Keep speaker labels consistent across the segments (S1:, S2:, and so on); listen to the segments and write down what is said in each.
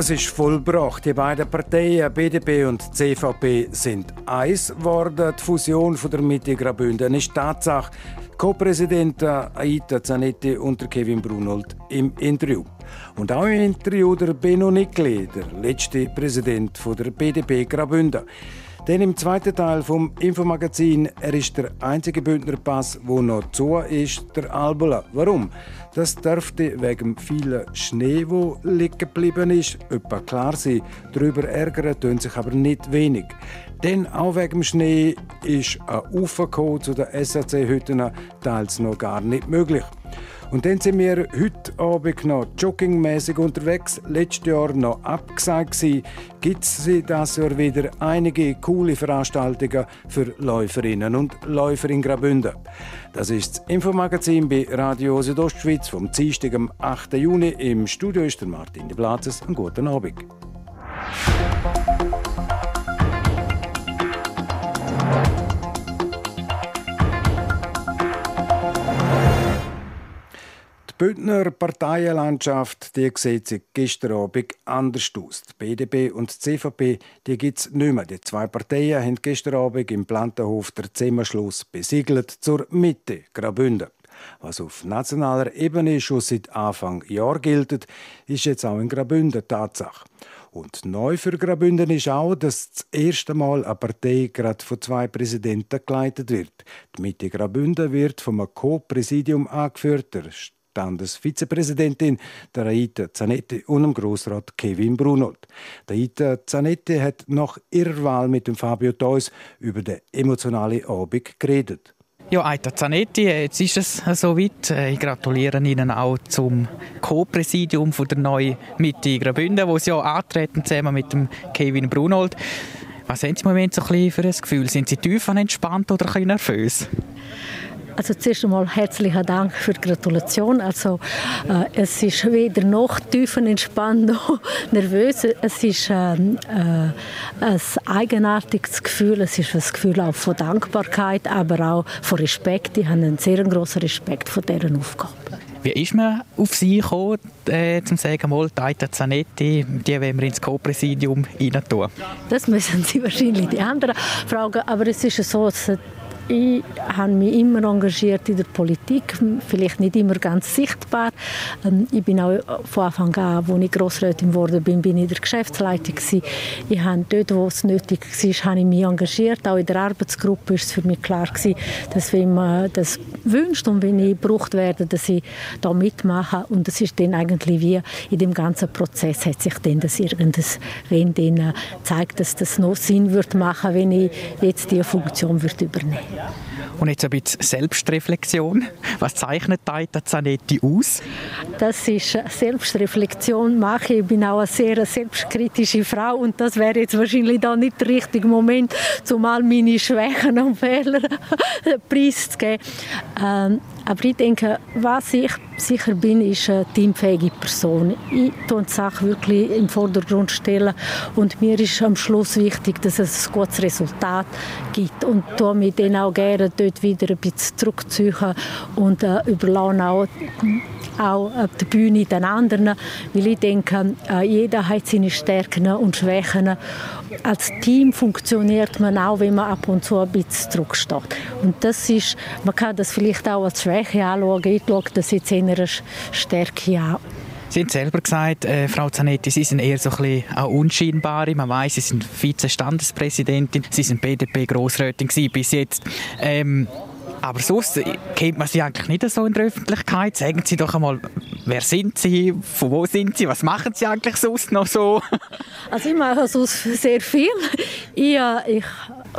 S1: Es ist vollbracht. Die beiden Parteien, BDP und CVP, sind eins geworden. Die Fusion von der Mitte Graubünden ist Tatsache. Co-Präsident Aita Zanetti und Kevin Brunold im Interview. Und auch im Interview der Benno Nickli, der letzte Präsident der BDP Graubünden. Denn im zweiten Teil vom Infomagazin, er ist der einzige Bündnerpass, wo noch zu ist, der Albula. Warum? Das dürfte wegen vielen Schnee, wo liegen geblieben ist, etwa klar sein. Darüber ärgern tun sich aber nicht wenig. Denn auch wegen Schnee ist ein Ufercode zu den SAC-Hütten teils noch gar nicht möglich. Und dann sind wir heute Abend noch joggingmäßig unterwegs. Letztes Jahr noch abgesagt Gibt es dieses Jahr wieder einige coole Veranstaltungen für Läuferinnen und Läufer in Graubünden. Das ist das Infomagazin bei Radio Südostschweiz vom Dienstag, am 8. Juni. Im Studio ist der Martin de Blatzes. Einen guten Abend. Bündner Parteienlandschaft die sieht sich gestern Abend anders aus. Die BDP und die CVP gibt es nicht mehr. Die zwei Parteien haben gestern Abend im Plantenhof der Zusammenschluss besiegelt zur Mitte Graubünden. Was auf nationaler Ebene schon seit Anfang Jahr gilt, ist jetzt auch in Graubünden Tatsache. Und neu für Graubünden ist auch, dass das erste Mal eine Partei gerade von zwei Präsidenten geleitet wird. Die Mitte Graubünden wird vom Co-Präsidium angeführt. Der Standesvizepräsidentin der Aita Zanetti und dem Grossrat Kevin Brunold. Der Aita Zanetti hat nach ihrer Wahl mit dem Fabio Theus über den emotionalen Abend geredet.
S2: Ja, Aita Zanetti, jetzt ist es soweit. Ich gratuliere Ihnen auch zum Co-Präsidium der neuen Mitte Graubünden, wo Sie ja antreten zusammen mit dem Kevin Brunold. Was haben Sie im Moment so ein für ein Gefühl? Sind Sie tief entspannt oder ein bisschen nervös?
S3: Also zuerst einmal herzlichen Dank für die Gratulation. Also äh, es ist weder noch tiefenentspannt noch nervös. Es ist äh, äh, ein eigenartiges Gefühl. Es ist ein Gefühl auch von Dankbarkeit, aber auch von Respekt. Ich habe einen sehr großen Respekt vor deren Aufgabe.
S2: Wie ist man auf Sie gekommen, äh, zum sagen, mal, Taita Zanetti, die wollen wir ins Co-Präsidium rein tun?
S3: Das müssen Sie wahrscheinlich die anderen fragen, aber es ist so, dass ich habe mich immer engagiert in der Politik, vielleicht nicht immer ganz sichtbar. Ähm, ich bin auch von Anfang an, als ich Grossrätin geworden bin, bin ich in der Geschäftsleitung gewesen. Ich habe dort, wo es nötig war, habe ich mich engagiert. Auch in der Arbeitsgruppe war es für mich klar gewesen, dass wenn man das wünscht und wenn ich gebraucht werde, dass ich da mitmache. Und das ist dann eigentlich wie in dem ganzen Prozess hat sich dann das irgendes, wenn dann äh, zeigt, dass das noch Sinn wird machen, wenn ich jetzt diese Funktion wird übernehmen. yeah?
S2: Und jetzt ein bisschen Selbstreflexion. Was zeichnet Taita Zanetti aus?
S3: Das ist Selbstreflexion mache. Ich bin auch eine sehr selbstkritische Frau und das wäre jetzt wahrscheinlich da nicht der richtige Moment, um all meine Schwächen und Fehler preiszugeben. Ähm, aber ich denke, was ich sicher bin, ist eine teamfähige Person. Ich stelle die Sache wirklich im Vordergrund stellen und mir ist am Schluss wichtig, dass es ein gutes Resultat gibt und tue mich dann auch gerne dort wieder ein bisschen zurückziehen und äh, überlasse auch auch auf der Bühne den anderen, weil ich denke, äh, jeder hat seine Stärken und Schwächen. Als Team funktioniert man auch, wenn man ab und zu ein bisschen zurücksteht. Und das ist, man kann das vielleicht auch als Schwäche anschauen. Ich schaue das jetzt in einer Stärke an.
S2: Sie haben selber gesagt, äh, Frau Zanetti, Sie sind eher so ein bisschen auch unscheinbare. Man weiß, Sie sind Vize-Standespräsidentin, Sie sind BDP-Grossrätin bis jetzt. Ähm, aber sonst kennt man Sie eigentlich nicht so in der Öffentlichkeit. Sagen Sie doch einmal, wer sind Sie, von wo sind Sie, was machen Sie eigentlich sonst noch so?
S3: Also ich mache sonst sehr viel. Ich, äh, ich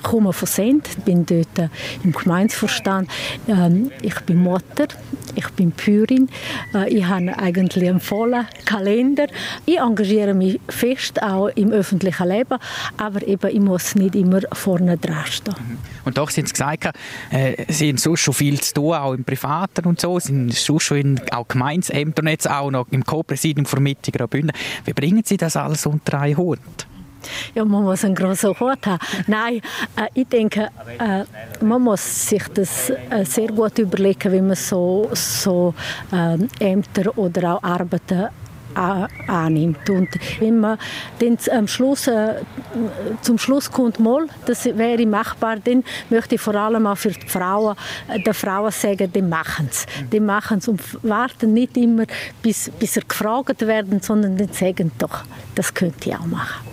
S3: komme von Send, bin dort äh, im Gemeindevorstand. Ähm, ich bin Mutter, ich bin Pürin. Äh, ich habe eigentlich einen vollen Kalender. Ich engagiere mich fest auch im öffentlichen Leben, aber eben ich muss nicht immer vorne dran stehen. Mhm.
S2: Und doch sind Sie gesagt, äh, Sie haben sonst schon viel zu tun, auch im Privaten und so, Sie sind sonst schon in auch Gemeindeämtern, jetzt auch noch im Co-Präsidium von Mitte Graubünden. Wie bringen Sie das alles unter einen Hut?
S3: Ja, man muss einen grossen Hut haben. Nein, äh, ich denke, äh, man muss sich das äh, sehr gut überlegen, wie man so, so äh, Ämter oder auch Arbeiten annimmt. Und wenn man dann am Schluss, äh, zum Schluss kommt, mal, das wäre machbar, dann möchte ich vor allem auch für die Frauen, äh, den Frauen sagen, die machen es. Die machen es und warten nicht immer, bis, bis sie gefragt werden, sondern dann sagen doch, das könnte ich auch machen.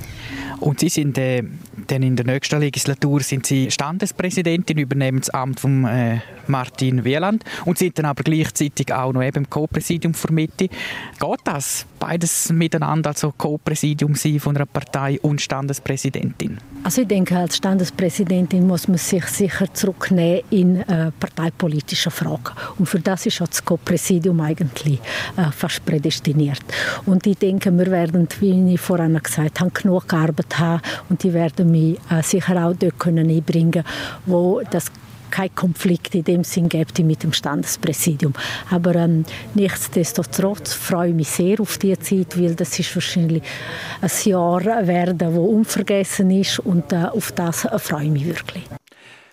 S2: Und Sie sind äh, dann in der nächsten Legislatur sind Sie Standespräsidentin, übernehmen das Amt von äh, Martin Wieland und sind dann aber gleichzeitig auch noch eben im Co-Präsidium für Mitte. Geht das? Beides miteinander, also Co-Präsidium von einer Partei und Standespräsidentin?
S3: Also ich denke, als Standespräsidentin muss man sich sicher zurücknehmen in äh, parteipolitische Fragen. Und für das ist auch das Co-Präsidium eigentlich äh, fast prädestiniert. Und ich denke, wir werden, wie ich vorhin gesagt habe, genug gearbeitet haben und die werden mich äh, sicher auch dort können einbringen wo das kein Konflikt in dem Sinn gibt mit dem Standespräsidium. Aber ähm, nichtsdestotrotz freue ich mich sehr auf diese Zeit, weil das ist wahrscheinlich ein Jahr werden, das unvergessen ist und äh, auf das freue ich mich wirklich.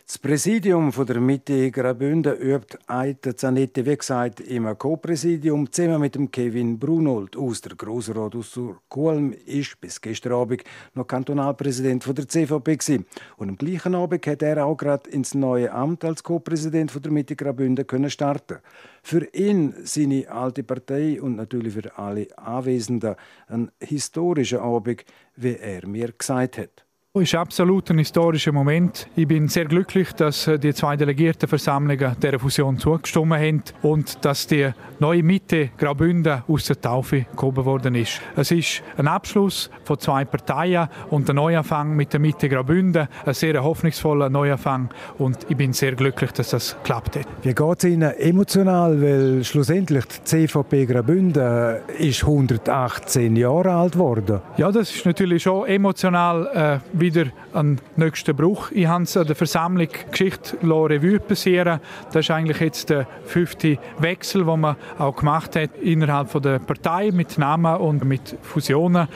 S1: Das Präsidium von der Mitte Graubünden übt Eite Zanetti, wie gesagt, im Co-Präsidium zusammen mit dem Kevin Brunold aus der Grossrat aus Kulm ist bis gestern Abend noch Kantonalpräsident von der CVP gewesen. Und am gleichen Abend hat er auch gerade ins neue Amt als Co-Präsident der Mitte Graubünden können starten. Für ihn, seine alte Partei und natürlich für alle Anwesenden ein historischer Abend, wie er mir gesagt hat.
S4: Es ist absolut ein historischer Moment. Ich bin sehr glücklich, dass äh, die zwei Delegiertenversammlungen dieser Fusion zugestimmt haben und dass die neue Mitte Graubünden aus der Taufe gehoben worden ist. Es ist ein Abschluss von zwei Parteien und ein Neuanfang mit der Mitte Graubünden. Ein sehr hoffnungsvoller Neuanfang und ich bin sehr glücklich, dass das klappt hat.
S1: Wie geht es Ihnen emotional? Weil schlussendlich die CVP Graubünden ist 118 Jahre alt geworden.
S4: Ja, das ist natürlich schon emotional. Äh, wieder ein nächster Bruch. Ich habe es an der Versammlung Geschichte Revue passieren. Das ist eigentlich jetzt der fünfte Wechsel, den man auch gemacht hat innerhalb der Partei mit Namen und mit Fusionen.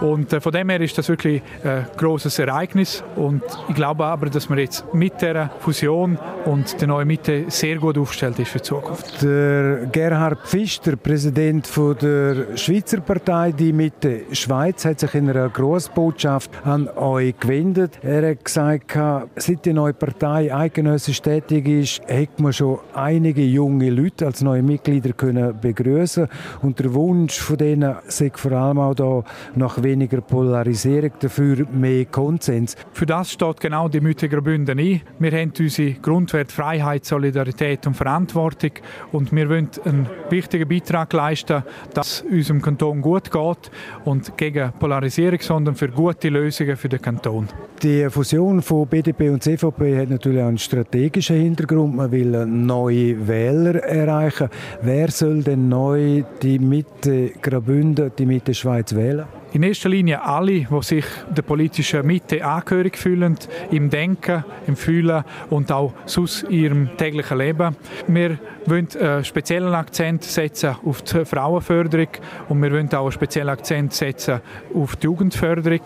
S4: Und äh, von dem her ist das wirklich ein großes Ereignis. Und ich glaube aber, dass man jetzt mit der Fusion und der neuen Mitte sehr gut aufgestellt ist für die Zukunft.
S1: Der Gerhard Pfister, Präsident der Schweizer Partei Die Mitte Schweiz, hat sich in einer Großbotschaft an euch gewendet. Er hat gesagt, seit die neue Partei eidgenössisch tätig ist, hat man schon einige junge Leute als neue Mitglieder können begrüßen und der Wunsch von denen sei vor allem auch da nach weniger Polarisierung, dafür mehr Konsens.
S4: Für das steht genau die Mütiger Bünden ein. Wir haben unsere Grundwerte Freiheit, Solidarität und Verantwortung und wir wollen einen wichtigen Beitrag leisten, dass unserem Kanton gut geht und gegen Polarisierung, sondern für gute Lösungen für den Kanton. Kanton.
S1: Die Fusion von BDP und CVP hat natürlich einen strategischen Hintergrund. Man will neue Wähler erreichen. Wer soll denn neu die Mitte Graubünden, die Mitte Schweiz wählen?
S4: In erster Linie alle, die sich der politischen Mitte angehörig fühlen, im Denken, im Fühlen und auch sonst in ihrem täglichen Leben. Wir wollen einen speziellen Akzent setzen auf die Frauenförderung und wir wollen auch einen speziellen Akzent setzen auf die Jugendförderung.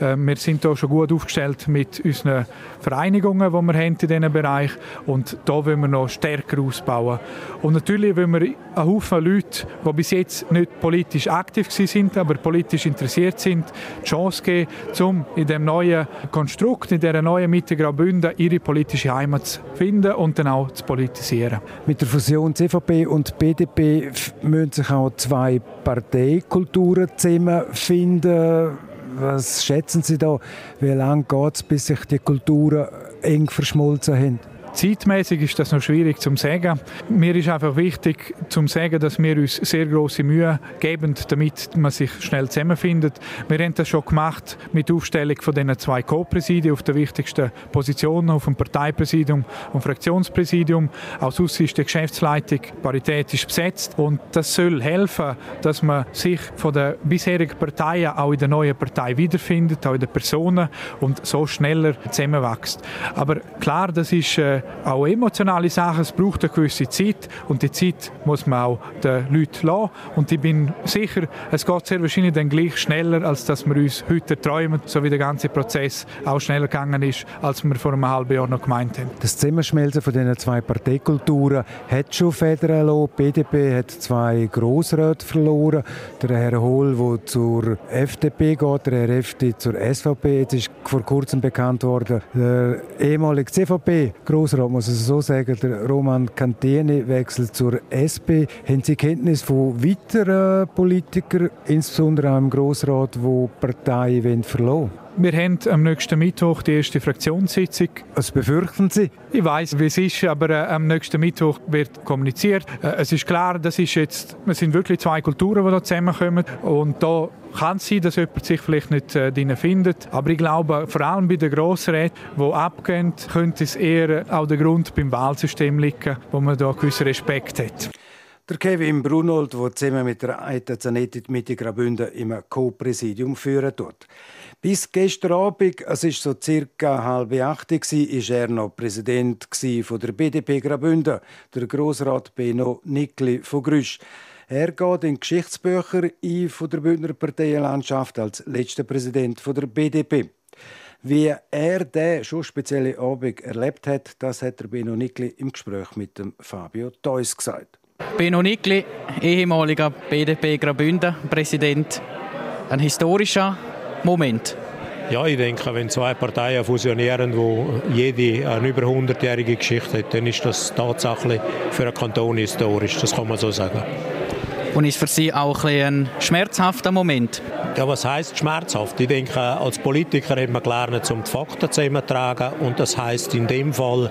S4: Äh, wir sind hier schon gut aufgestellt mit unseren Vereinigungen, die wir haben in diesem Bereich und da wollen wir noch stärker ausbauen. Und natürlich wollen wir einen Haufen Leute, die bis jetzt nicht politisch aktiv sind, aber politisch interessiert interessiert sind, die Chance geben, um in dem neuen Konstrukt, in dieser neuen Mitte Graubünden ihre politische Heimat zu finden und dann auch zu politisieren.
S1: Mit der Fusion CVP und BDP müssen sich auch zwei Parteikulturen zusammenfinden. Was schätzen Sie da? Wie lange geht es, bis sich die Kulturen eng verschmolzen haben?
S4: Zeitmäßig ist das noch schwierig zu sagen. Mir ist einfach wichtig zu sagen, dass wir uns sehr große Mühe geben, damit man sich schnell zusammenfindet. Wir haben das schon gemacht mit der Aufstellung von diesen zwei Co-Präsidien auf den wichtigsten Positionen, auf dem Parteipräsidium und Fraktionspräsidium. Auch sonst ist die Geschäftsleitung paritätisch besetzt und das soll helfen, dass man sich von den bisherigen Parteien auch in der neuen Partei wiederfindet, auch in den Personen und so schneller zusammenwächst. Aber klar, das ist äh, auch emotionale Sachen. Es braucht eine gewisse Zeit und die Zeit muss man auch den Leuten lassen. Und ich bin sicher, es geht sehr wahrscheinlich dann gleich schneller, als dass wir uns heute träumen, so wie der ganze Prozess auch schneller gegangen ist, als wir vor einem halben Jahr noch gemeint haben.
S1: Das Zusammenschmelzen von diesen zwei Parteikulturen hat schon Federn lassen. Die BDP hat zwei Grossräte verloren. Der Herr Hohl, der zur FDP geht, der Herr Efti zur SVP. Jetzt ist vor kurzem bekannt worden, der ehemalige CVP-Grossrat, muss ich so sagen, der Roman Cantini wechselt zur SP. Haben Sie Kenntnis von weiteren Politikern, insbesondere auch im Grossrat, die Parteien verloren
S4: wir haben am nächsten Mittwoch die erste Fraktionssitzung.
S1: Was befürchten Sie?
S4: Ich weiß, wie es ist, aber äh, am nächsten Mittwoch wird kommuniziert. Äh, es ist klar, das ist jetzt, es sind wirklich zwei Kulturen, die da zusammenkommen und da kann sein, dass jemand sich vielleicht nicht äh, drin findet. Aber ich glaube, vor allem bei den Grossräten, die abgehen, könnte es eher auch der Grund beim Wahlsystem liegen, wo man da gewissen Respekt hat.
S1: Der Kevin Brunold, der zusammen mit der Aita Zanetti die Mitte Graubünden im Co-Präsidium führen tut. Bis gestern Abend, es ist so circa halb acht, war er noch Präsident der BDP Graubünden, der Grossrat Beno Nickli von Grüsch. Er geht in Geschichtsbücher ein von der Bündner Parteienlandschaft als letzter Präsident von der BDP. Wie er den schon speziellen Abend erlebt hat, das hat der Beno Nickli im Gespräch mit dem Fabio Theus gesagt.
S2: Beno Nickli, ehemaliger BDP Graubünden Präsident. Ein historischer Moment.
S5: Ja, ich denke, wenn zwei Parteien fusionieren, wo jede eine über 100-jährige Geschichte hat, dann ist das tatsächlich für einen Kanton historisch. Das kann man so sagen.
S2: Und ist für Sie auch ein, ein schmerzhafter Moment?
S5: Ja, was heißt schmerzhaft? Ich denke, als Politiker hat man gelernt, um die Fakten zusammenzutragen. Und das heißt in dem Fall,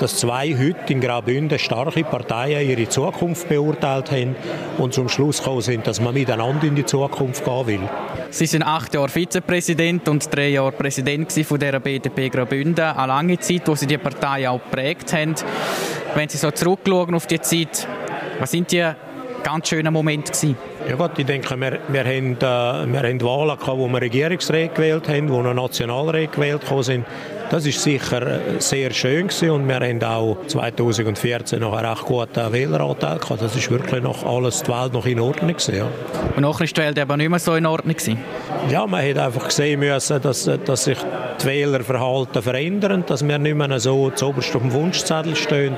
S5: dass zwei heute in Graubünden starke Parteien ihre Zukunft beurteilt haben und zum Schluss gekommen sind, dass man miteinander in die Zukunft gehen will.
S2: Sie sind acht Jahre Vizepräsident und drei Jahre Präsident von der BDP Graubünden. Eine lange Zeit, wo Sie die Partei auch geprägt haben. Wenn Sie so zurückschauen auf die Zeit, was sind die ganz schönen Momente gewesen?
S5: Ja gut, ich denke, wir, wir, haben, äh, wir haben Wahlen gehabt, wo wir Regierungsräte gewählt haben, wo noch Nationalräte gewählt sind. Das ist sicher sehr schön gewesen und wir haben auch 2014 noch einen recht guten Wähleranteil gehabt. Das ist wirklich noch alles, die Welt noch in Ordnung gewesen, ja.
S2: Und nachher ist die Welt aber nicht mehr so in Ordnung gewesen?
S5: Ja, man hat einfach sehen müssen, dass, dass sich die Wählerverhalten verändern, dass wir nicht mehr so zuoberst auf dem Wunschzettel stehen.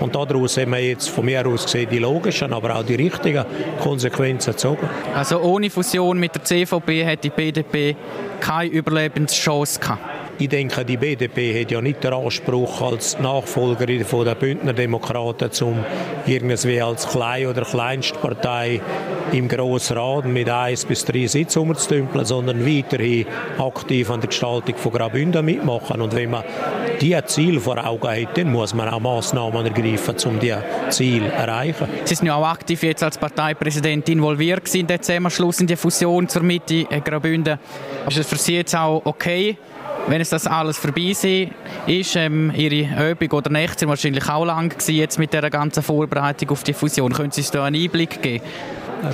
S5: Und daraus haben wir jetzt von mir aus gesehen die logischen, aber auch die richtigen Konsequenzen gezogen.
S2: Also ohne Fusion mit der CVP hätte die BDP keine Überlebenschance gehabt?
S5: Ich denke, die BDP hat ja nicht den Anspruch als Nachfolgerin der Bündner Demokraten, zum irgendwie als Klein- oder Kleinstpartei im Grossen Rat mit eins bis drei Sitzen umzudümpeln, sondern weiterhin aktiv an der Gestaltung von Graubünden mitmachen. Und wenn man diese Ziel vor Augen hat, dann muss man auch Massnahmen ergreifen, um diese Ziel zu erreichen.
S2: Sie sind ja auch aktiv jetzt als Parteipräsident involviert in den Zusammenschluss in die Fusion zur Mitte Graubünden. Ist es für Sie jetzt auch okay, wenn es das alles vorbei ist, ähm, Ihre Übung oder Nächte wahrscheinlich auch lang gewesen, jetzt mit der ganzen Vorbereitung auf die Fusion. Können Sie uns da einen Einblick geben?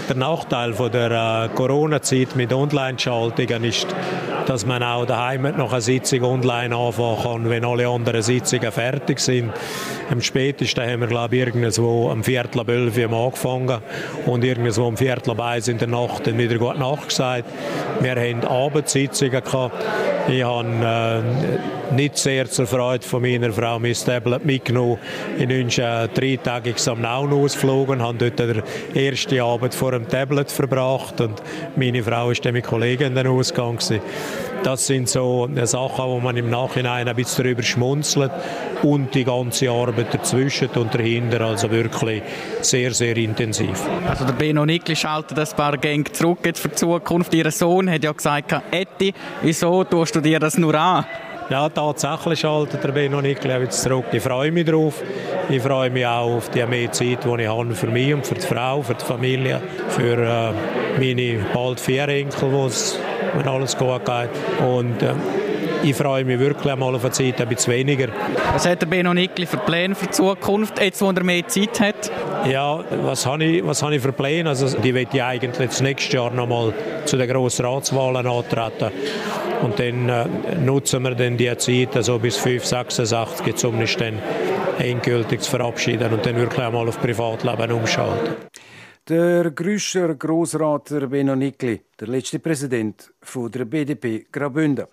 S5: Der Nachteil von der äh, Corona-Zeit mit Online-Schaltungen ist, dass man auch daheim noch eine Sitzung online anfangen kann, wenn alle anderen Sitzungen fertig sind. Am spätesten haben wir, glaube ich, irgendwo am Viertel ab elf angefangen und irgendwo am Viertel ab eins in der Nacht dann wieder gut nachgesagt. Wir haben Abendsitzungen gehabt. Ich habe äh, nicht sehr zur Freude von meiner Frau mein Tablet mitgenommen. Ich wünsche äh, drei Tage am Nauen ausgeflogen, habe dort den ersten Abend vor dem Tablet verbracht und meine Frau dann mit Kollegen dann ausgegangen. Das sind so Sachen, wo man im Nachhinein ein bisschen darüber schmunzelt und die ganze Arbeit dazwischen und dahinter, also wirklich sehr, sehr intensiv.
S2: Also der Beno Nickli schaltet ein paar Gänge zurück jetzt für die Zukunft. Ihr Sohn hat ja gesagt, Etti, wieso tust du dir das nur an?
S5: Ja, tatsächlich schaltet der Benno Nickli jetzt zurück. Ich freue mich darauf. Ich freue mich auch auf die mehr Zeit, die ich habe für mich und für die Frau, für die Familie, für äh, meine bald vier Enkel, wenn alles gut geht. Und äh, ich freue mich wirklich einmal auf eine Zeit ein bisschen weniger.
S2: Was hat der Benno Nickli für Pläne für die Zukunft, jetzt wo er mehr Zeit hat?
S5: Ja, was habe ich, was habe ich für Pläne? Also, die werde ich eigentlich das nächste Jahr noch mal zu den Grossratswahlen antreten. Und dann äh, nutzen wir dann die Zeit, also bis 5, 86, um uns dann endgültig zu verabschieden und dann wirklich einmal auf Privatleben umschalten.
S1: Der Grüscher Grossrat Benno Nickli, der letzte Präsident der BDP Graubünden.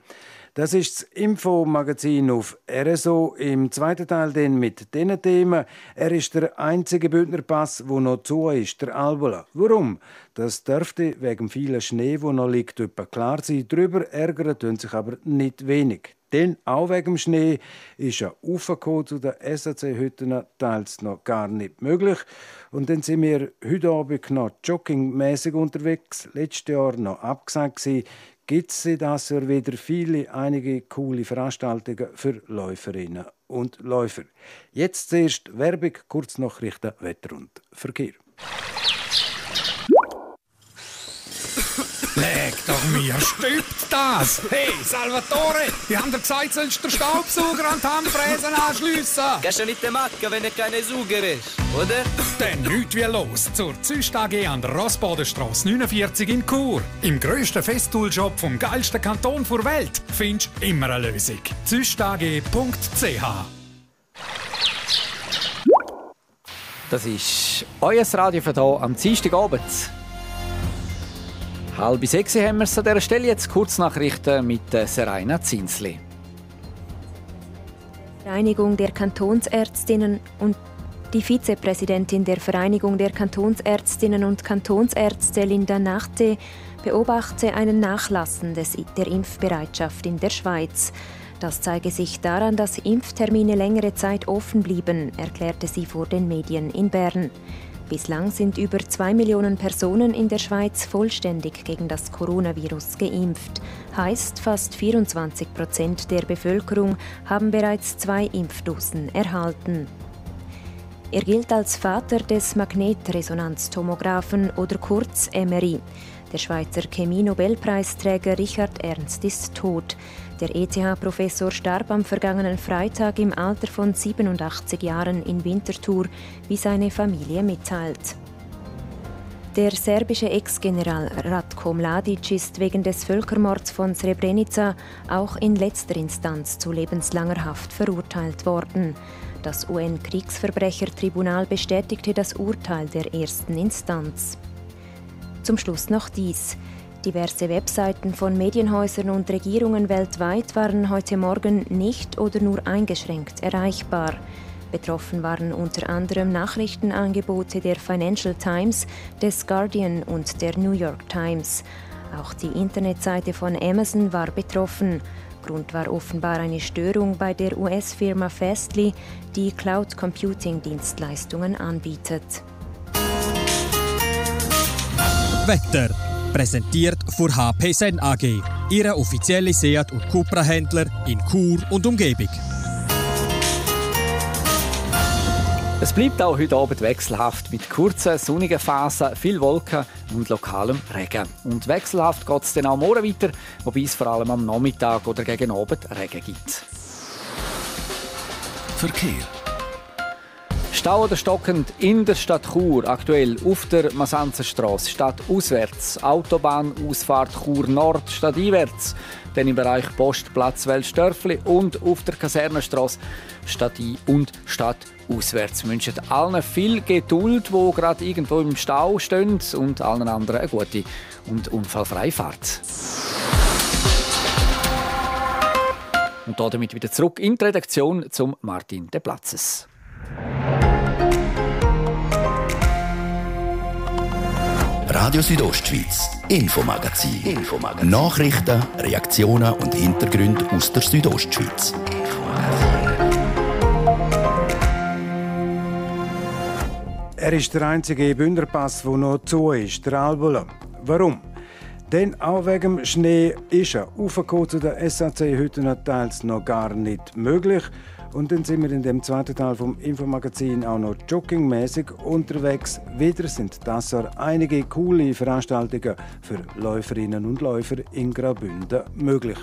S1: Das ist das Infomagazin auf RSO. Im zweiten Teil dann mit diesen Themen. Er ist der einzige Bündnerpass, wo noch zu ist, der Albola. Warum? Das dürfte wegen vielen Schnee, wo noch liegt, etwa klar sein. Darüber ärgern tun sich aber nicht wenig. Denn auch wegen dem Schnee ist ein Aufkommen zu den SAC-Hütten teils noch gar nicht möglich. Und dann sind wir heute Abend noch joggingmäßig unterwegs. Letztes Jahr noch abgesagt gibt es das wieder viele, einige coole Veranstaltungen für Läuferinnen und Läufer. Jetzt zuerst Werbung, Kurznachrichten, Wetter und Verkehr.
S6: Leg doch mir, stübt das! Hey, Salvatore, die haben dir gesagt, sollst du den Staubsauger an die Handfräsen anschliessen.
S7: Kannst du nicht machen, wenn er keine Sauger ist, oder?
S6: Dann nichts wie los zur Züst AG an der Rossbodenstrasse 49 in Chur. Im grössten Festool-Shop vom geilsten Kanton der Welt findest du immer eine Lösung. züstag.ch
S8: Das ist euer Radio für hier am Dienstagabend. Halb sechs haben wir es an dieser Stelle. Jetzt Kurznachrichten mit Seraina Zinsli.
S9: Vereinigung der Kantonsärztinnen und die Vizepräsidentin der Vereinigung der Kantonsärztinnen und Kantonsärzte Linda Nachte beobachte einen Nachlassen des, der Impfbereitschaft in der Schweiz. Das zeige sich daran, dass Impftermine längere Zeit offen blieben, erklärte sie vor den Medien in Bern. Bislang sind über zwei Millionen Personen in der Schweiz vollständig gegen das Coronavirus geimpft. Heißt, fast 24 Prozent der Bevölkerung haben bereits zwei Impfdosen erhalten. Er gilt als Vater des Magnetresonanztomographen oder kurz MRI. Der Schweizer Chemie-Nobelpreisträger Richard Ernst ist tot. Der ETH-Professor starb am vergangenen Freitag im Alter von 87 Jahren in Winterthur, wie seine Familie mitteilt. Der serbische Ex-General Ratko Mladic ist wegen des Völkermords von Srebrenica auch in letzter Instanz zu lebenslanger Haft verurteilt worden. Das UN-Kriegsverbrechertribunal bestätigte das Urteil der ersten Instanz. Zum Schluss noch dies. Diverse Webseiten von Medienhäusern und Regierungen weltweit waren heute Morgen nicht oder nur eingeschränkt erreichbar. Betroffen waren unter anderem Nachrichtenangebote der Financial Times, des Guardian und der New York Times. Auch die Internetseite von Amazon war betroffen. Grund war offenbar eine Störung bei der US-Firma Fastly, die Cloud Computing Dienstleistungen anbietet.
S10: Wetter präsentiert von HP Sen AG, Ihre offizielle Seat und Cupra-Händler in Chur und Umgebung.
S8: Es bleibt auch heute Abend wechselhaft mit kurzen, sonnigen Phasen, viel Wolken und lokalem Regen. Und wechselhaft geht es dann auch morgen weiter, wobei es vor allem am Nachmittag oder gegen Abend Regen gibt.
S11: Verkehr.
S8: Stau oder stockend in der Stadt Chur, aktuell auf der Masanzerstraße, Stadt auswärts, Autobahnausfahrt Chur Nord, Stadt einwärts, dann im Bereich Postplatz Weltstörfli und auf der Kasernenstraße, Stadt ein und Stadt auswärts. Wir wünschen allen viel Geduld, wo gerade irgendwo im Stau stehen und allen anderen eine gute und unfallfreie Fahrt. Und damit wieder zurück in die Redaktion zum Martin De Platzes.
S11: Radio Südostschweiz, Infomagazin. Infomagazin. Nachrichten, Reaktionen und Hintergründe aus der Südostschweiz.
S1: Er ist der einzige Bündnerpass, der noch zu ist, der Albola. Warum? Denn auch wegen dem Schnee ist er aufgekommen zu den SAC-Hütten teils noch gar nicht möglich. Und dann sind wir in dem zweiten Teil vom Infomagazin auch noch joggingmäßig unterwegs. Wieder sind das einige coole Veranstaltungen für Läuferinnen und Läufer in Graubünden möglich.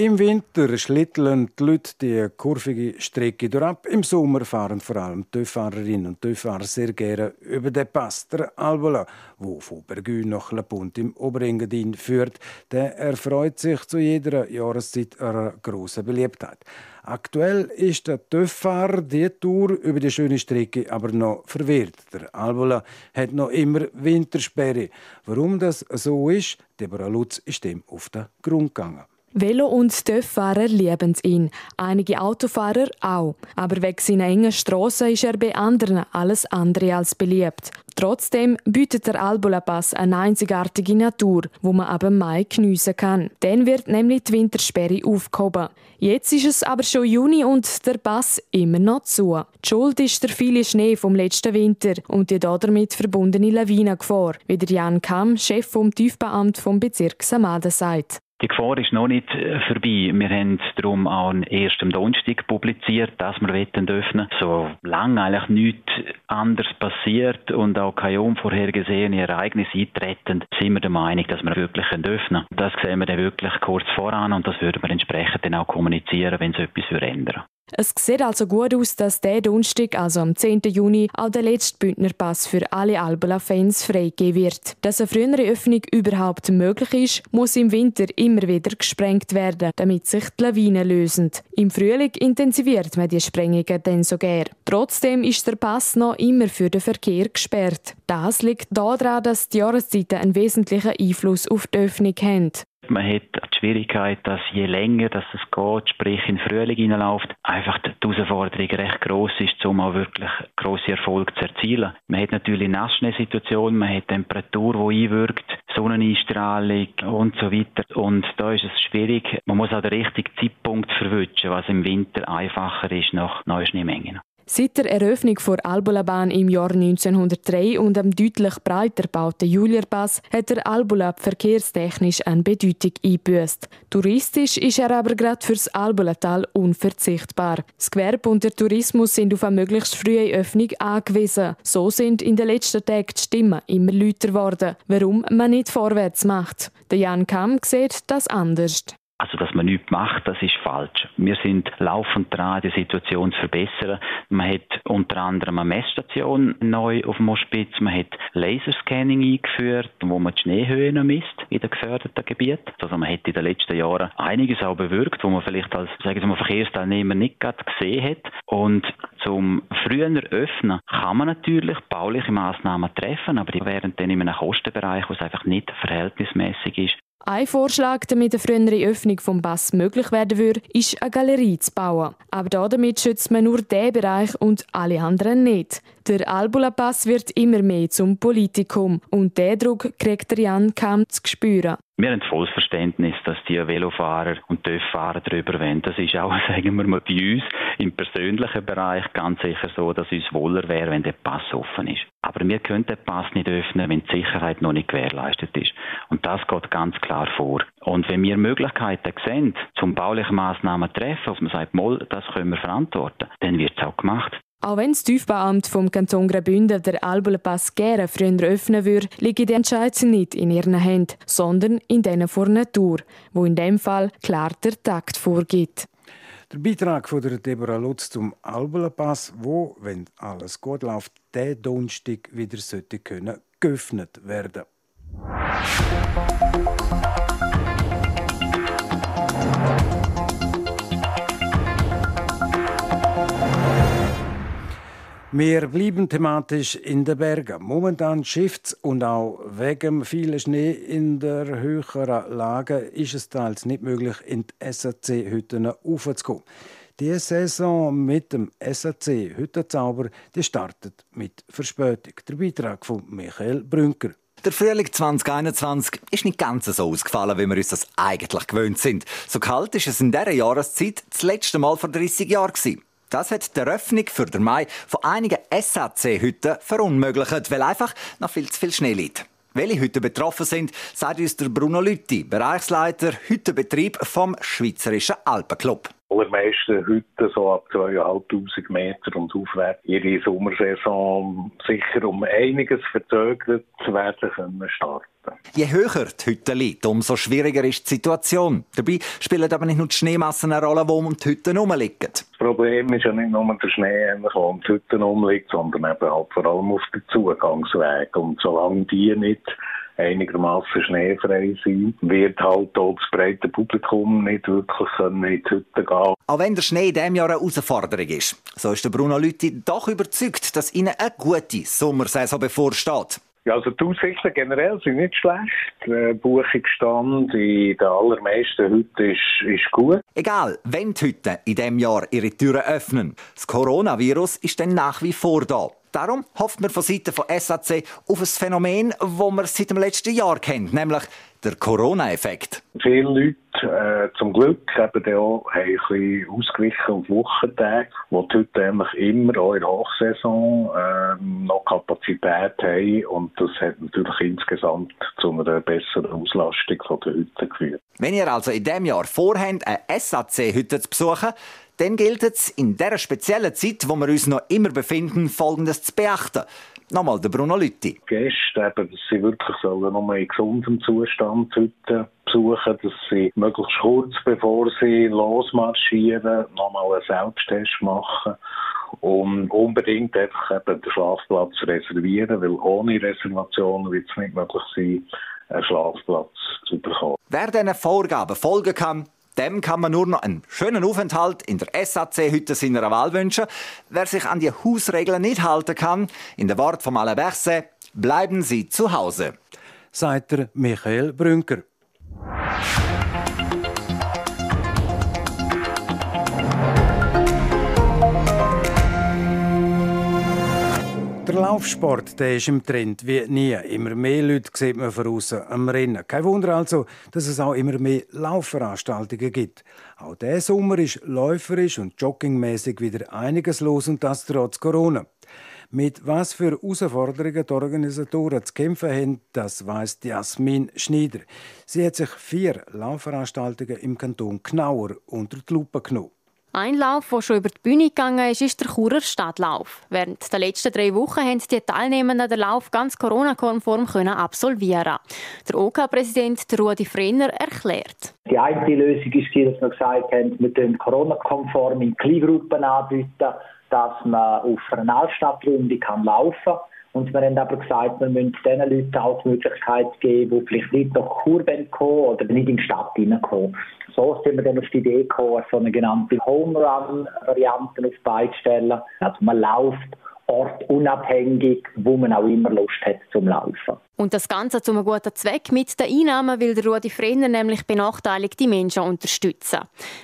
S1: Im Winter schlitteln die Leute die kurvige Strecke durch. Im Sommer fahren vor allem Töffahrerinnen und Töfffahrer sehr gerne über den Pass der Albola, wo von Bergün nach La Punt im Oberengadin führt. Der erfreut sich zu jeder Jahreszeit einer grossen Beliebtheit. Aktuell ist der Töfffahrer die Tour über die schöne Strecke aber noch verwirrt. Der Albola hat noch immer Wintersperre. Warum das so ist, Deborah Lutz ist dem auf den Grund gegangen.
S12: Velo- und TÜV-Fahrer lieben ihn, einige Autofahrer auch. Aber wegen seiner engen Strassen ist er bei anderen alles andere als beliebt. Trotzdem bietet der Albola Pass eine einzigartige Natur, wo man ab Mai geniessen kann. Dann wird nämlich die Wintersperre aufgehoben. Jetzt ist es aber schon Juni und der Pass immer noch zu. Die Schuld ist der viele Schnee vom letzten Winter und die damit verbundene Lawinengefahr, wie der Jan Kamm, Chef vom Tiefbauamt vom Bezirk Samaden, sagt.
S13: Die Gefahr ist noch nicht äh, vorbei. Wir haben darum auch erst am Donnerstag publiziert, dass wir öffnen dürfen. Solange eigentlich nichts anderes passiert und auch keine unvorhergesehenen Ereignisse eintreten, sind wir der Meinung, dass wir wirklich öffnen können. Das sehen wir dann wirklich kurz voran und das würden wir entsprechend dann auch kommunizieren, wenn es etwas ändern
S12: es sieht also gut aus, dass der Donnerstag, also am 10. Juni, auch der letzte Bündnerpass für alle Albula-Fans freigegeben wird. Dass eine frühere Öffnung überhaupt möglich ist, muss im Winter immer wieder gesprengt werden, damit sich die Lawinen lösen. Im Frühling intensiviert man die Sprengungen dann sogar. Trotzdem ist der Pass noch immer für den Verkehr gesperrt. Das liegt daran, dass die Jahreszeiten einen wesentlichen Einfluss auf die Öffnung haben.
S13: Man hat die Schwierigkeit, dass je länger dass es geht, sprich in den Frühling hineinläuft, einfach die Herausforderung recht groß ist, um auch wirklich grosse Erfolge zu erzielen. Man hat natürlich Nassschneesituationen, man hat Temperatur, die einwirkt, Sonneneinstrahlung und so weiter. Und da ist es schwierig. Man muss auch den richtigen Zeitpunkt verwünschen, was im Winter einfacher ist nach neuen Schneemengen.
S12: Seit der Eröffnung der Albula-Bahn im Jahr 1903 und am deutlich breiter gebauten Julierpass hat der Albula verkehrstechnisch eine Bedeutung eingebüßt. Touristisch ist er aber gerade fürs Albulatal unverzichtbar. Das Gewerbe und der Tourismus sind auf eine möglichst frühe Öffnung angewiesen. So sind in den letzten Tagen die Stimmen immer lauter geworden, warum man nicht vorwärts macht. Der Jan Kamm sieht das anders.
S13: Also, dass man nichts macht, das ist falsch. Wir sind laufend dran, die Situation zu verbessern. Man hat unter anderem eine Messstation neu auf dem Mospitz. Man hat Laserscanning eingeführt, wo man die Schneehöhe misst in den geförderten Gebieten. Also, man hat in den letzten Jahren einiges auch bewirkt, wo man vielleicht als, sagen wir mal, Verkehrsteilnehmer nicht gerade gesehen hat. Und zum früher Öffnen kann man natürlich bauliche Maßnahmen treffen, aber die wären dann in einem Kostenbereich, wo es einfach nicht verhältnismäßig ist.
S12: Ein Vorschlag, damit eine frühere Öffnung vom Bass möglich werden würde, ist eine Galerie zu bauen. Aber damit schützt man nur diesen Bereich und alle anderen nicht. Der Albula-Pass wird immer mehr zum Politikum und der Druck kriegt Jan kaum zu spüren.
S13: Wir haben volles Verständnis, dass die Velofahrer und TÜV-Fahrer darüber wollen. Das ist auch, sagen wir mal, bei uns im persönlichen Bereich ganz sicher so, dass es uns wohler wäre, wenn der Pass offen ist. Aber wir können den Pass nicht öffnen, wenn die Sicherheit noch nicht gewährleistet ist. Und das geht ganz klar vor. Und wenn wir Möglichkeiten sehen, zum baulichen Maßnahmen zu treffen, dass man sagt, Moll, das können wir verantworten, dann wird es auch gemacht.
S12: Auch wenn das Tiefbauamt vom Kanton Graubünden der Albulenpass gerne früher öffnen würde, liegt die Entscheidung nicht in ihren Händen, sondern in denen vor Natur, wo in dem Fall klar der Takt vorgibt.
S1: Der Beitrag von der Deborah Lutz zum Albulenpass, wo, wenn alles gut läuft, der Donnerstag wieder sollte können geöffnet werden. Wir bleiben thematisch in den Bergen. Momentan schifft und auch wegen vielen Schnee in der höheren Lage ist es teils nicht möglich, in die SAC-Hütten aufzukommen. Die Saison mit dem SAC Hüttenzauber die startet mit Verspätung. Der Beitrag von Michael Brünker.
S14: Der Frühling 2021 ist nicht ganz so ausgefallen, wie wir uns das eigentlich gewöhnt sind. So kalt ist es in dieser Jahreszeit das letzte Mal vor 30 Jahren. Das hat die Eröffnung für den Mai von einigen SAC-Hütten verunmöglicht, weil einfach noch viel zu viel Schnee liegt. Welche Hütten betroffen sind, sagt uns der Bruno Lütti, Bereichsleiter Hüttenbetrieb vom Schweizerischen Alpenclub.
S15: Allermeisten heute so ab 2'500 Meter und aufwärts ihre Sommersaison sicher um einiges verzögert werden können starten.
S14: Je höher die Hütte liegt, umso schwieriger ist die Situation. Dabei spielen aber nicht nur die Schneemassen eine Rolle, die um die Hütte herumliegen. Das
S15: Problem ist ja nicht nur der Schnee, der um die Hütte herumliegt, sondern eben halt vor allem auf den Zugangsweg. Und solange die nicht einigermaßen schneefrei sind, wird halt auch das breite Publikum nicht wirklich in die Hütte gehen.
S14: Auch wenn der Schnee in diesem Jahr eine Herausforderung ist, so ist der Bruno Lütti doch überzeugt, dass ihnen eine gute Sommersaison bevorsteht.
S15: Ja, also die Aussichten generell sind nicht schlecht. Der Buchungsstand in den allermeisten Hütten ist, ist gut.
S14: Egal, wenn die Hütten in diesem Jahr ihre Türen öffnen, das Coronavirus ist dann nach wie vor da. Darum hofft man von Seiten von SAC auf ein Phänomen, das man seit dem letzten Jahr kennt, nämlich der Corona-Effekt.
S15: Viele Leute, äh, zum Glück, eben auch, haben ein bisschen ausgewichen auf Wochentage, wo die heute eigentlich immer auch in der Hochsaison äh, noch Kapazität haben und das hat natürlich insgesamt zu einer besseren Auslastung der Hütte geführt.
S14: Wenn ihr also in diesem Jahr vorhabt, eine SAC-Hütte zu besuchen, dann gilt es in dieser speziellen Zeit, wo wir uns noch immer befinden, Folgendes zu beachten. Nochmal der Bruno Lütti.
S15: Gäste, eben, dass sie wirklich sollen nur in gesundem Zustand heute besuchen, dass sie möglichst kurz bevor sie losmarschieren, nochmal einen Selbsttest machen und unbedingt einfach eben den Schlafplatz reservieren, weil ohne Reservation wird es nicht möglich sein, einen Schlafplatz zu bekommen.
S14: Wer diesen Vorgaben folgen kann, dem kann man nur noch einen schönen Aufenthalt in der SAC-Hütte seiner Wahl wünschen. Wer sich an die Hausregeln nicht halten kann, in der Wort von Alain bleiben Sie zu Hause.
S1: Sagt Michael Brünker. Der Laufsport der ist im Trend wie nie. Immer mehr Leute sieht man von außen am Rennen. Kein Wunder also, dass es auch immer mehr Laufveranstaltungen gibt. Auch der Sommer ist läuferisch und joggingmäßig wieder einiges los und das trotz Corona. Mit was für Herausforderungen die Organisatoren zu kämpfen haben, das weiss Jasmin Schneider. Sie hat sich vier Laufveranstaltungen im Kanton genauer unter die Lupe genommen.
S16: Ein Lauf, der schon über die Bühne gegangen ist, ist der Churer Stadtlauf. Während der letzten drei Wochen haben die Teilnehmenden den Lauf ganz Corona-konform absolvieren. Der OK-Präsident Rudi Frenner erklärt.
S17: Die eine Lösung ist, dass wir gesagt haben, wir können Corona-konform in Kleingruppen anbieten, dass man auf einer Altstadtrunde laufen kann. Und wir haben aber gesagt, wir müssen diesen Leuten auch die Möglichkeit geben, die vielleicht nicht nach Chur kommen oder nicht in die Stadt hineinkommen. So sind wir dann auf die Idee gekommen, so eine genannte Home Run-Variante auf die Beine zu stellen. Also man läuft ortunabhängig, wo man auch immer Lust hat zum Laufen.
S16: Und das Ganze zu einem guten Zweck. Mit der Einnahme will der Rudi Frenner nämlich benachteiligte Menschen unterstützen.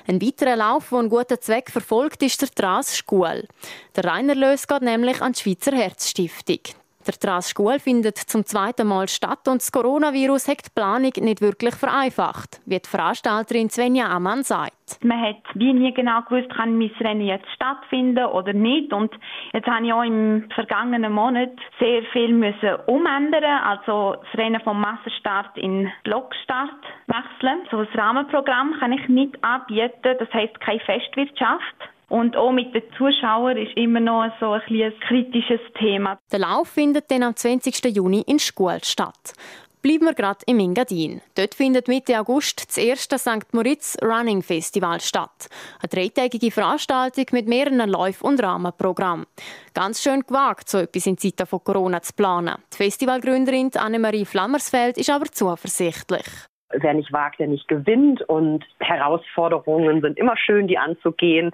S16: Ein weiterer Lauf, der einen guten Zweck verfolgt, ist der Tras Schule. Der Reinerlös geht nämlich an die Schweizer Herzstiftung. Der Tras Schule findet zum zweiten Mal statt und das Coronavirus hat die Planung nicht wirklich vereinfacht, wie die Veranstalterin Svenja Amann sagt.
S18: Man hat wie nie genau gewusst, kann mein Rennen jetzt stattfinden oder nicht. Und jetzt habe ich auch im vergangenen Monat sehr viel müssen umändern, also das Rennen vom Massenstart in Blockstart wechseln. So ein Rahmenprogramm kann ich nicht anbieten, das heißt keine Festwirtschaft. Und auch mit den Zuschauern ist immer noch so ein, ein kritisches Thema.
S16: Der Lauf findet dann am 20. Juni in Schkuhl statt. Bleiben wir gerade im Engadin. Dort findet Mitte August das erste St. Moritz Running Festival statt. Eine dreitägige Veranstaltung mit mehreren Läufen und Rahmenprogrammen. Ganz schön gewagt, so etwas in Zeiten von Corona zu planen. Die Festivalgründerin Annemarie Flammersfeld ist aber zuversichtlich
S19: wer nicht wagt, der nicht gewinnt. Und Herausforderungen sind immer schön, die anzugehen.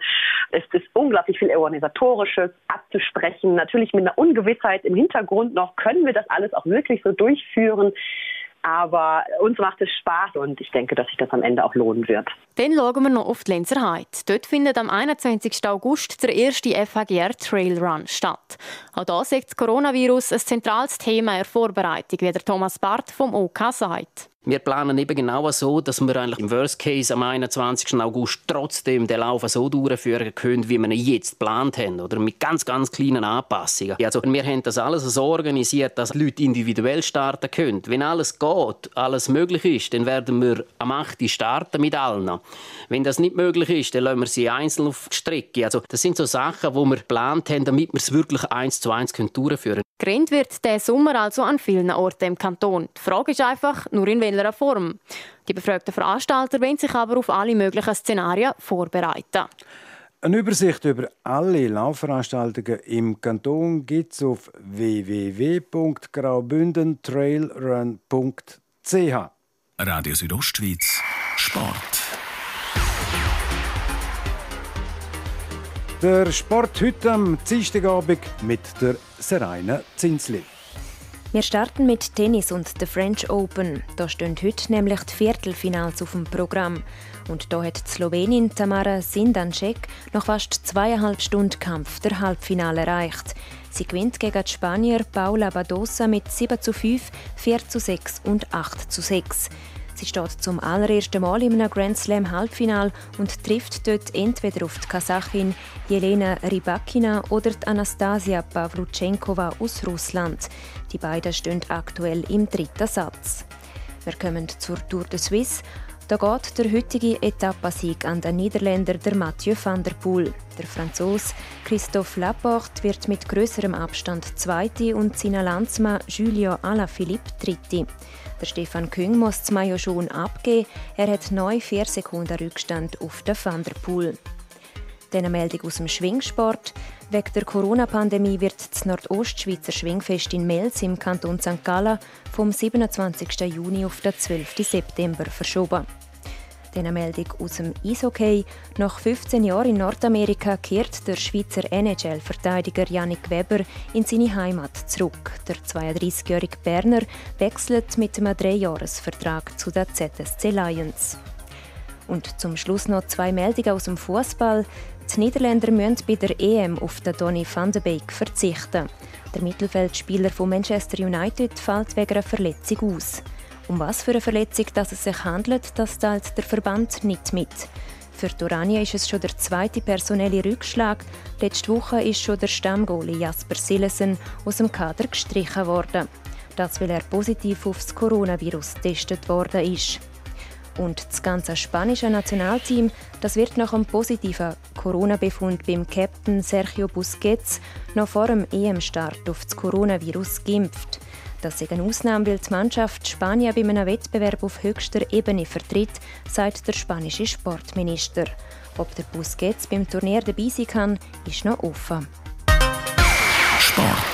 S19: Es ist unglaublich viel Organisatorisches abzusprechen. Natürlich mit einer Ungewissheit im Hintergrund noch, können wir das alles auch wirklich so durchführen? Aber uns macht es Spaß und ich denke, dass sich das am Ende auch lohnen wird.
S16: Dann schauen wir noch auf die Lenzerheide. Dort findet am 21. August der erste FHGR Trail Run statt. Auch da sagt das Coronavirus ein zentrales Thema in der Vorbereitung, wie der Thomas Barth vom OK sagt.
S20: Wir planen eben genau so, dass wir eigentlich im Worst Case am 21. August trotzdem den Lauf so durchführen können, wie wir ihn jetzt geplant haben, oder mit ganz, ganz kleinen Anpassungen. Also wir haben das alles so organisiert, dass Leute individuell starten können. Wenn alles geht, alles möglich ist, dann werden wir am 8. starten mit allen. Wenn das nicht möglich ist, dann lassen wir sie einzeln auf die Strecke. Also das sind so Sachen, die wir geplant haben, damit wir es wirklich eins zu eins durchführen können.
S16: Gerannt wird der Sommer also an vielen Orten im Kanton. Die Frage ist einfach, nur in welcher Form. Die befragten Veranstalter wollen sich aber auf alle möglichen Szenarien vorbereiten.
S1: Eine Übersicht über alle Laufveranstaltungen im Kanton gibt es auf www.graubündentrailrun.ch.
S11: Radio Südostschweiz Sport.
S1: Der Sport heute am Dienstagabend mit der Seraina Zinsli.
S9: Wir starten mit Tennis und der French Open. Da stehen heute nämlich die Viertelfinals auf dem Programm. Und da hat die Slowenin Tamara Sindancek nach fast zweieinhalb Stunden Kampf der Halbfinale erreicht. Sie gewinnt gegen die Spanier Paula Badosa mit 7 zu 5, 4 zu 6 und 8 zu 6. Sie steht zum allerersten Mal in einem Grand Slam Halbfinal und trifft dort entweder auf die Kasachin Jelena Rybakina oder die Anastasia Pavluchenkova aus Russland. Die beiden stehen aktuell im dritten Satz. Wir kommen zur Tour de Suisse. Da geht der heutige Etappensieg an den Niederländer der Mathieu van der Poel. Der Franzose Christophe Laporte wird mit größerem Abstand Zweite und sein Landsmann Julio Alaphilippe Dritte. Der Stefan Küng muss das Mayo schon abgeben. Er hat neu vier Sekunden Rückstand auf den Van der Poel. Eine Meldung aus dem Schwingsport. Wegen der Corona-Pandemie wird das Nordostschweizer Schwingfest in Mels im Kanton St. Gallen vom 27. Juni auf den 12. September verschoben. Diese Meldung aus dem Eishockey. Nach 15 Jahren in Nordamerika kehrt der Schweizer NHL-Verteidiger Yannick Weber in seine Heimat zurück. Der 32-jährige Berner wechselt mit einem Dreijahresvertrag zu den ZSC Lions. Und zum Schluss noch zwei Meldungen aus dem Fußball. Die Niederländer müssen bei der EM auf den Donny van de Beek verzichten. Der Mittelfeldspieler von Manchester United fällt wegen einer Verletzung aus. Um was für eine Verletzung dass es sich handelt, das teilt der Verband nicht mit. Für Dorania ist es schon der zweite personelle Rückschlag. Letzte Woche ist schon der Stammgoalie Jasper Silesen aus dem Kader gestrichen worden. Das, weil er positiv aufs Coronavirus getestet worden ist. Und das ganze spanische Nationalteam, das wird nach einem positiven Corona-Befund beim Captain Sergio Busquets noch vor dem EM-Start auf das Coronavirus geimpft. Das ist eine Ausnahme, weil die Mannschaft Spanien bei einem Wettbewerb auf höchster Ebene vertritt, sagt der spanische Sportminister. Ob der Busquets beim Turnier dabei sein kann, ist noch offen.
S11: Sport.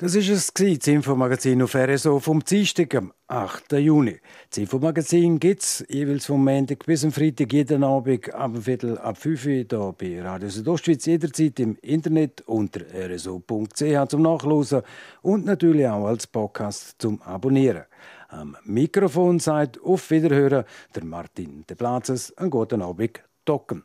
S1: Das ist es, das Infomagazin auf RSO vom Dienstag, am 8. Juni. Das Infomagazin gibt es jeweils vom Montag bis am Freitag jeden Abend ab Viertel ab 5 Uhr hier bei Radio Südostschweiz jederzeit im Internet unter rso.ch zum Nachlesen und natürlich auch als Podcast zum Abonnieren. Am Mikrofon sagt auf Wiederhören der Martin de Platzes. Einen guten Abend, Docken.